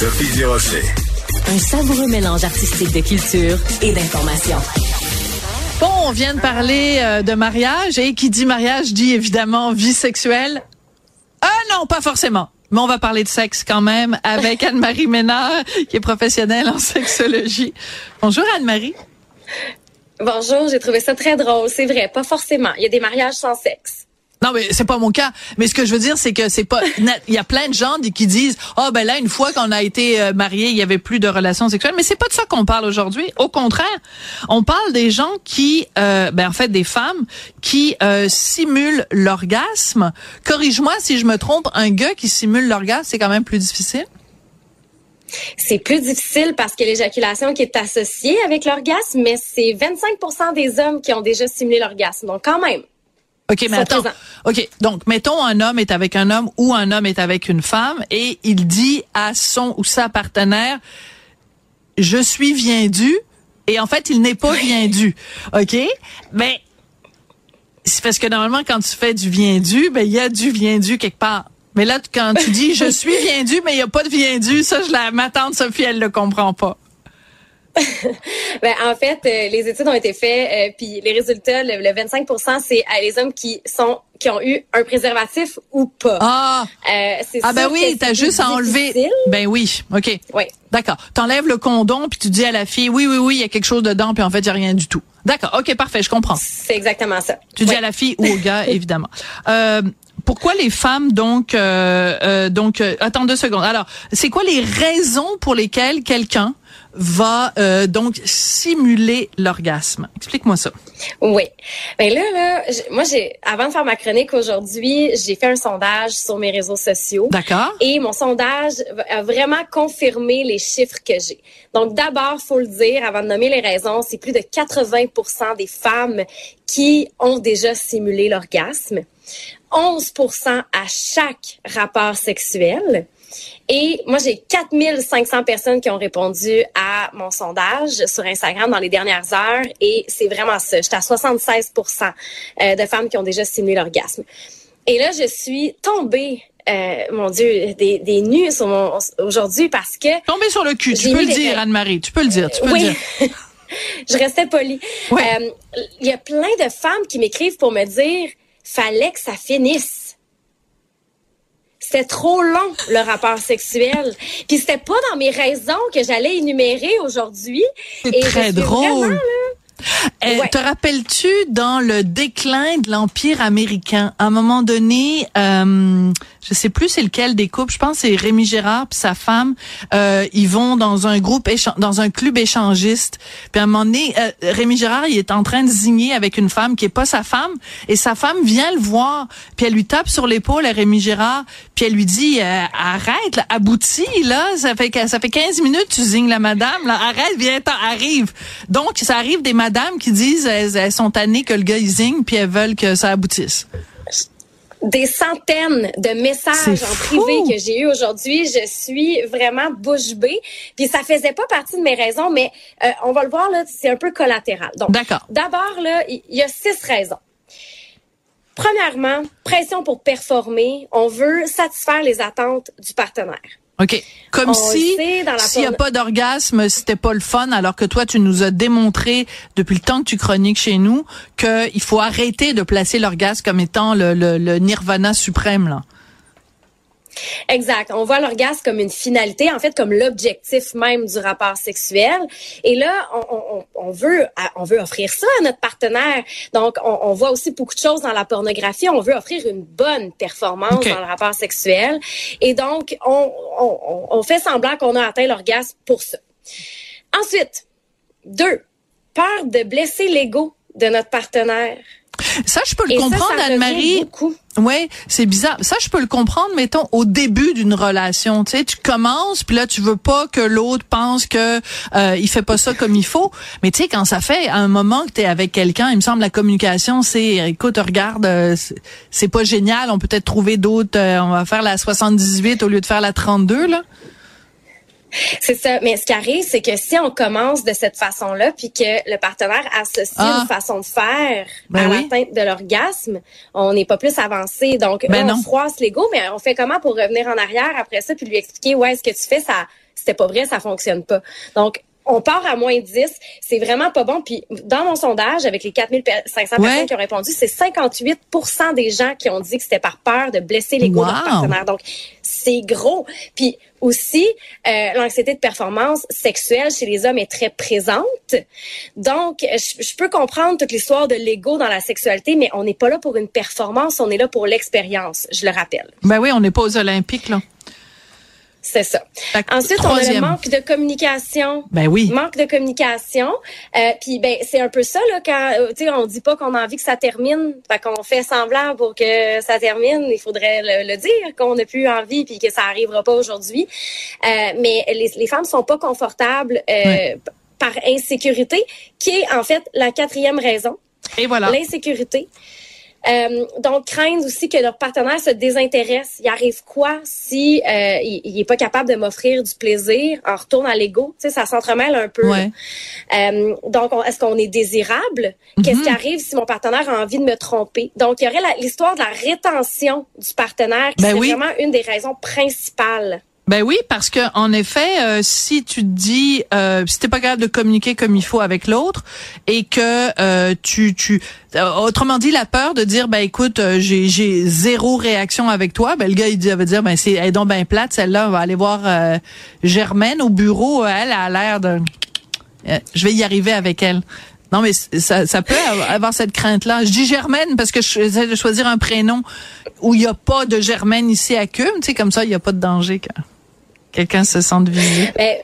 Sophie Durocher. Un savoureux mélange artistique de culture et d'information. Bon, on vient de parler euh, de mariage et qui dit mariage dit évidemment vie sexuelle. Ah non, pas forcément. Mais on va parler de sexe quand même avec Anne-Marie Ménard, qui est professionnelle en sexologie. Bonjour Anne-Marie. Bonjour, j'ai trouvé ça très drôle. C'est vrai, pas forcément. Il y a des mariages sans sexe. Non, mais c'est pas mon cas. Mais ce que je veux dire, c'est que c'est pas. Il y a plein de gens qui disent, oh ben là, une fois qu'on a été euh, marié, il y avait plus de relations sexuelles. Mais c'est pas de ça qu'on parle aujourd'hui. Au contraire, on parle des gens qui, euh, ben en fait, des femmes qui euh, simulent l'orgasme. Corrige-moi si je me trompe. Un gars qui simule l'orgasme, c'est quand même plus difficile? C'est plus difficile parce que l'éjaculation qui est associée avec l'orgasme, mais c'est 25% des hommes qui ont déjà simulé l'orgasme. Donc quand même. OK, mais attends. OK, donc mettons un homme est avec un homme ou un homme est avec une femme et il dit à son ou sa partenaire je suis bien dû et en fait, il n'est pas bien dû. OK? Mais c'est parce que normalement quand tu fais du bien dû, ben il y a du bien dû quelque part. Mais là quand tu dis je suis bien dû mais il y a pas de bien dû, ça je la ma tante Sophie elle le comprend pas. Ben, en fait, euh, les études ont été faites, euh, puis les résultats, le, 25% c'est à les hommes qui sont qui ont eu un préservatif ou pas. Ah, euh, ah ben oui, t'as juste à enlever. Ben oui, ok. Oui. D'accord. T'enlèves le condom puis tu dis à la fille, oui, oui, oui, il y a quelque chose dedans, puis en fait, il y a rien du tout. D'accord. Ok, parfait, je comprends. C'est exactement ça. Tu dis à la fille ou au gars, évidemment. Euh, pourquoi les femmes donc euh, euh donc attends deux secondes. Alors, c'est quoi les raisons pour lesquelles quelqu'un va euh, donc simuler l'orgasme. Explique-moi ça. Oui. Ben là, là, moi, j'ai avant de faire ma chronique aujourd'hui, j'ai fait un sondage sur mes réseaux sociaux. D'accord. Et mon sondage a vraiment confirmé les chiffres que j'ai. Donc d'abord, faut le dire, avant de nommer les raisons, c'est plus de 80% des femmes qui ont déjà simulé l'orgasme. 11 à chaque rapport sexuel. Et moi, j'ai 4500 personnes qui ont répondu à mon sondage sur Instagram dans les dernières heures. Et c'est vraiment ça. J'étais à 76 euh, de femmes qui ont déjà simulé l'orgasme. Et là, je suis tombée euh, mon Dieu, des, des nus aujourd'hui parce que... Tombée sur le cul, tu peux le dire, Anne-Marie, tu peux le dire, tu peux oui. le dire. je restais polie. Il euh, y a plein de femmes qui m'écrivent pour me dire, fallait que ça finisse c'était trop long, le rapport sexuel. Puis c'était pas dans mes raisons que j'allais énumérer aujourd'hui. C'est très drôle. Eh, te rappelles-tu dans le déclin de l'empire américain, à un moment donné, euh, je sais plus c'est lequel des couples, je pense c'est Rémi Gérard puis sa femme, euh, ils vont dans un groupe dans un club échangiste. Puis à un moment donné, euh, Rémi Gérard il est en train de zigner avec une femme qui est pas sa femme. Et sa femme vient le voir, puis elle lui tape sur l'épaule à Rémi Gérard, puis elle lui dit euh, arrête, là, aboutis là, ça fait ça fait 15 minutes tu zignes la madame, là, arrête, viens, arrive. Donc ça arrive des madames qui disent elles, sont tannées que le gars il zigne puis elles veulent que ça aboutisse des centaines de messages en privé que j'ai eu aujourd'hui. Je suis vraiment bouche bée. Puis ça faisait pas partie de mes raisons, mais euh, on va le voir là, c'est un peu collatéral. Donc, d'abord là, il y, a six raisons. Premièrement, pression pour performer. On veut satisfaire les attentes du partenaire. OK. Comme si s'il n'y a pas d'orgasme, c'était pas le fun, alors que toi, tu nous as démontré depuis le temps que tu chroniques chez nous qu'il faut arrêter de placer l'orgasme comme étant le, le, le nirvana suprême. Là. Exact. On voit l'orgasme comme une finalité, en fait, comme l'objectif même du rapport sexuel. Et là, on, veut, on veut offrir ça à notre partenaire. Donc, on, voit aussi beaucoup de choses dans la pornographie. On veut offrir une bonne performance dans le rapport sexuel. Et donc, on, fait semblant qu'on a atteint l'orgasme pour ça. Ensuite, deux, peur de blesser l'ego de notre partenaire. Ça, je peux le comprendre, Anne-Marie. Oui, c'est bizarre. Ça, je peux le comprendre, mettons, au début d'une relation. Tu sais, tu commences, puis là, tu veux pas que l'autre pense que euh, il fait pas ça comme il faut. Mais tu sais, quand ça fait un moment que tu es avec quelqu'un, il me semble la communication, c'est, écoute, regarde, euh, c'est pas génial, on peut peut-être trouver d'autres, euh, on va faire la 78 au lieu de faire la 32, là. C'est ça. Mais ce qui arrive, c'est que si on commence de cette façon-là, puis que le partenaire associe ah. une façon de faire ben à l'atteinte de l'orgasme, on n'est pas plus avancé. Donc, ben on froisse l'ego, mais on fait comment pour revenir en arrière après ça, puis lui expliquer, ouais, ce que tu fais, ça c'était pas vrai, ça fonctionne pas. Donc, on part à moins 10, c'est vraiment pas bon. Puis dans mon sondage, avec les 4500 personnes qui ont répondu, c'est 58% des gens qui ont dit que c'était par peur de blesser l'ego de leur partenaire. Donc, c'est gros. Puis aussi, euh, l'anxiété de performance sexuelle chez les hommes est très présente. Donc, je, je peux comprendre toute l'histoire de l'ego dans la sexualité, mais on n'est pas là pour une performance, on est là pour l'expérience, je le rappelle. Ben oui, on n'est pas aux Olympiques, là. C'est ça. Ensuite, on a le manque de communication. Ben oui. Manque de communication. Euh, puis ben c'est un peu ça là quand euh, tu sais on dit pas qu'on a envie que ça termine, fait qu'on fait semblant pour que ça termine. Il faudrait le, dire qu'on n'a plus envie puis que ça arrivera pas aujourd'hui. Euh, mais les, les femmes sont pas confortables euh, par insécurité, qui est en fait la quatrième raison. Et voilà. L'insécurité. Euh, donc, craindre aussi que leur partenaire se désintéresse. Il arrive quoi si euh, il, est pas capable de m'offrir du plaisir? En retourne à l'ego? Tu sais, ça s'entremêle un peu. Euh, donc, est-ce qu'on est désirable? Qu'est-ce mm-hmm. qui arrive si mon partenaire a envie de me tromper? Donc, il y aurait l'histoire de la rétention du partenaire qui ben est vraiment une des raisons principales. Ben oui, parce que en effet, euh, si tu te dis, euh, si t'es pas capable de communiquer comme il faut avec l'autre, et que euh, tu, tu, euh, autrement dit, la peur de dire, ben écoute, j'ai, j'ai zéro réaction avec toi, ben le gars il dit, va dire, ben c'est, elle est donc ben plate, celle-là, on va aller voir Germaine au bureau, elle a l'air de, je vais y arriver avec elle. Non, mais ça, ça peut avoir cette crainte-là. Je dis Germaine parce que j'essaie de choisir un prénom où il n'y a pas de Germaine ici à Cum. Tu sais, comme ça, il n'y a pas de danger quelqu'un se sente visé? Ben,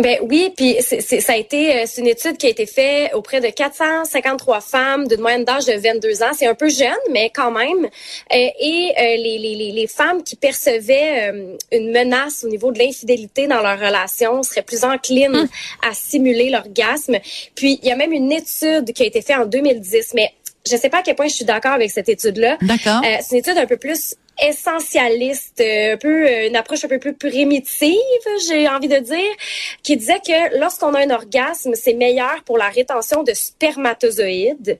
ben oui, puis ça a été euh, c'est une étude qui a été faite auprès de 453 femmes d'une moyenne d'âge de 22 ans. C'est un peu jeune, mais quand même. Euh, et euh, les, les, les, femmes qui percevaient une menace au niveau de l'infidélité dans leur relation seraient plus enclines hum. à simuler l'orgasme. Puis il y a même une étude qui a été faite en 2010, mais je sais pas à quel point je suis d'accord avec cette étude-là. D'accord. c'est une étude un peu plus essentialiste, euh, un peu euh, une approche un peu plus primitive, j'ai envie de dire, qui disait que lorsqu'on a un orgasme, c'est meilleur pour la rétention de spermatozoïdes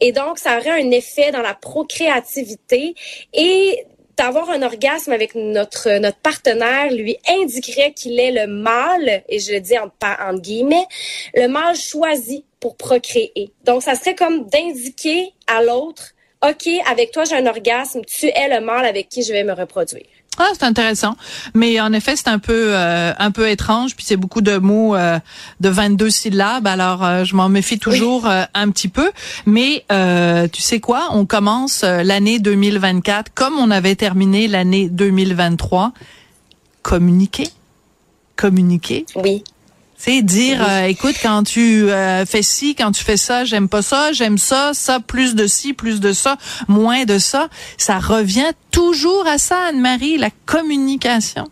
et donc ça aurait un effet dans la procréativité et d'avoir un orgasme avec notre notre partenaire lui indiquerait qu'il est le mâle et je le dis en, en guillemets le mâle choisi pour procréer. Donc ça serait comme d'indiquer à l'autre OK, avec toi, j'ai un orgasme, tu es le mâle avec qui je vais me reproduire. Ah, c'est intéressant. Mais en effet, c'est un peu euh, un peu étrange, puis c'est beaucoup de mots euh, de 22 syllabes, alors euh, je m'en méfie toujours un petit peu. Mais tu sais quoi, on commence l'année 2024 comme on avait terminé l'année 2023. Communiquer? Communiquer? Oui. C'est dire, euh, écoute, quand tu euh, fais ci, quand tu fais ça, j'aime pas ça, j'aime ça, ça, plus de ci, plus de ça, moins de ça. Ça revient toujours à ça, Anne-Marie, la communication.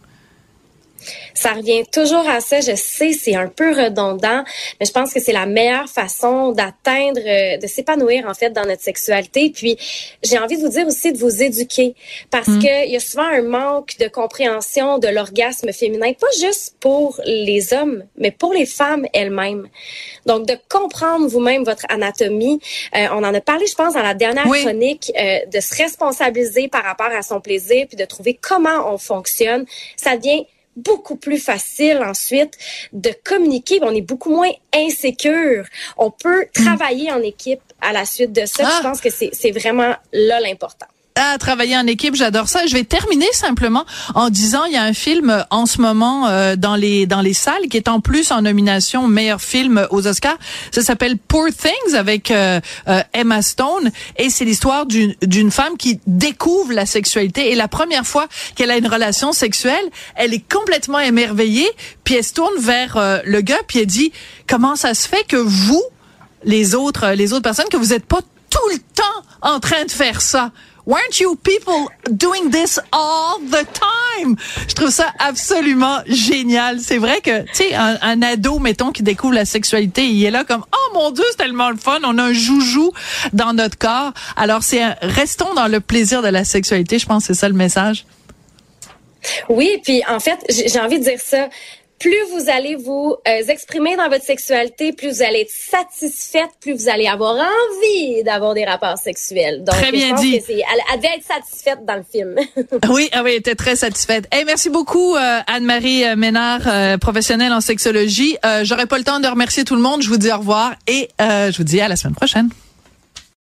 Ça revient toujours à ça. Je sais, c'est un peu redondant, mais je pense que c'est la meilleure façon d'atteindre, euh, de s'épanouir en fait dans notre sexualité. Puis j'ai envie de vous dire aussi de vous éduquer parce mm. que il y a souvent un manque de compréhension de l'orgasme féminin, pas juste pour les hommes, mais pour les femmes elles-mêmes. Donc de comprendre vous-même votre anatomie. Euh, on en a parlé, je pense, dans la dernière chronique, euh, de se responsabiliser par rapport à son plaisir, puis de trouver comment on fonctionne. Ça devient beaucoup plus facile ensuite de communiquer. On est beaucoup moins insécure. On peut hmm. travailler en équipe à la suite de ça. Je ah. pense que c'est vraiment là l'important à travailler en équipe, j'adore ça. Je vais terminer simplement en disant il y a un film euh, en ce moment euh, dans les dans les salles qui est en plus en nomination meilleur film aux Oscars. Ça s'appelle Poor Things avec euh, Emma Stone et c'est l'histoire d'une d'une femme qui découvre la sexualité et la première fois qu'elle a une relation sexuelle, elle est complètement émerveillée, puis elle se tourne vers le gars puis elle dit comment ça se fait que vous les autres les autres personnes que vous êtes pas tout le temps en train de faire ça? Weren't you people doing this all the time? Je trouve ça absolument génial. C'est vrai que, tu sais, un, ado, mettons, qui découvre la sexualité, il est là comme, oh mon Dieu, c'est tellement le fun. On a un joujou dans notre corps. Alors, c'est restons dans le plaisir de la sexualité. Je pense que c'est ça le message. Oui, puis en fait, j'ai envie de dire ça plus vous allez vous euh, exprimer dans votre sexualité, plus vous allez être satisfaite, plus vous allez avoir envie d'avoir des rapports sexuels. Donc, très bien dit. elle, elle, devait être satisfaite dans le film. oui, ah oui, elle était très satisfaite. Hey, merci beaucoup euh, Anne-Marie euh, Ménard, professionnelle en sexologie. J'aurais pas le temps de remercier tout le monde. Je vous dis au revoir et je vous dis à la semaine prochaine.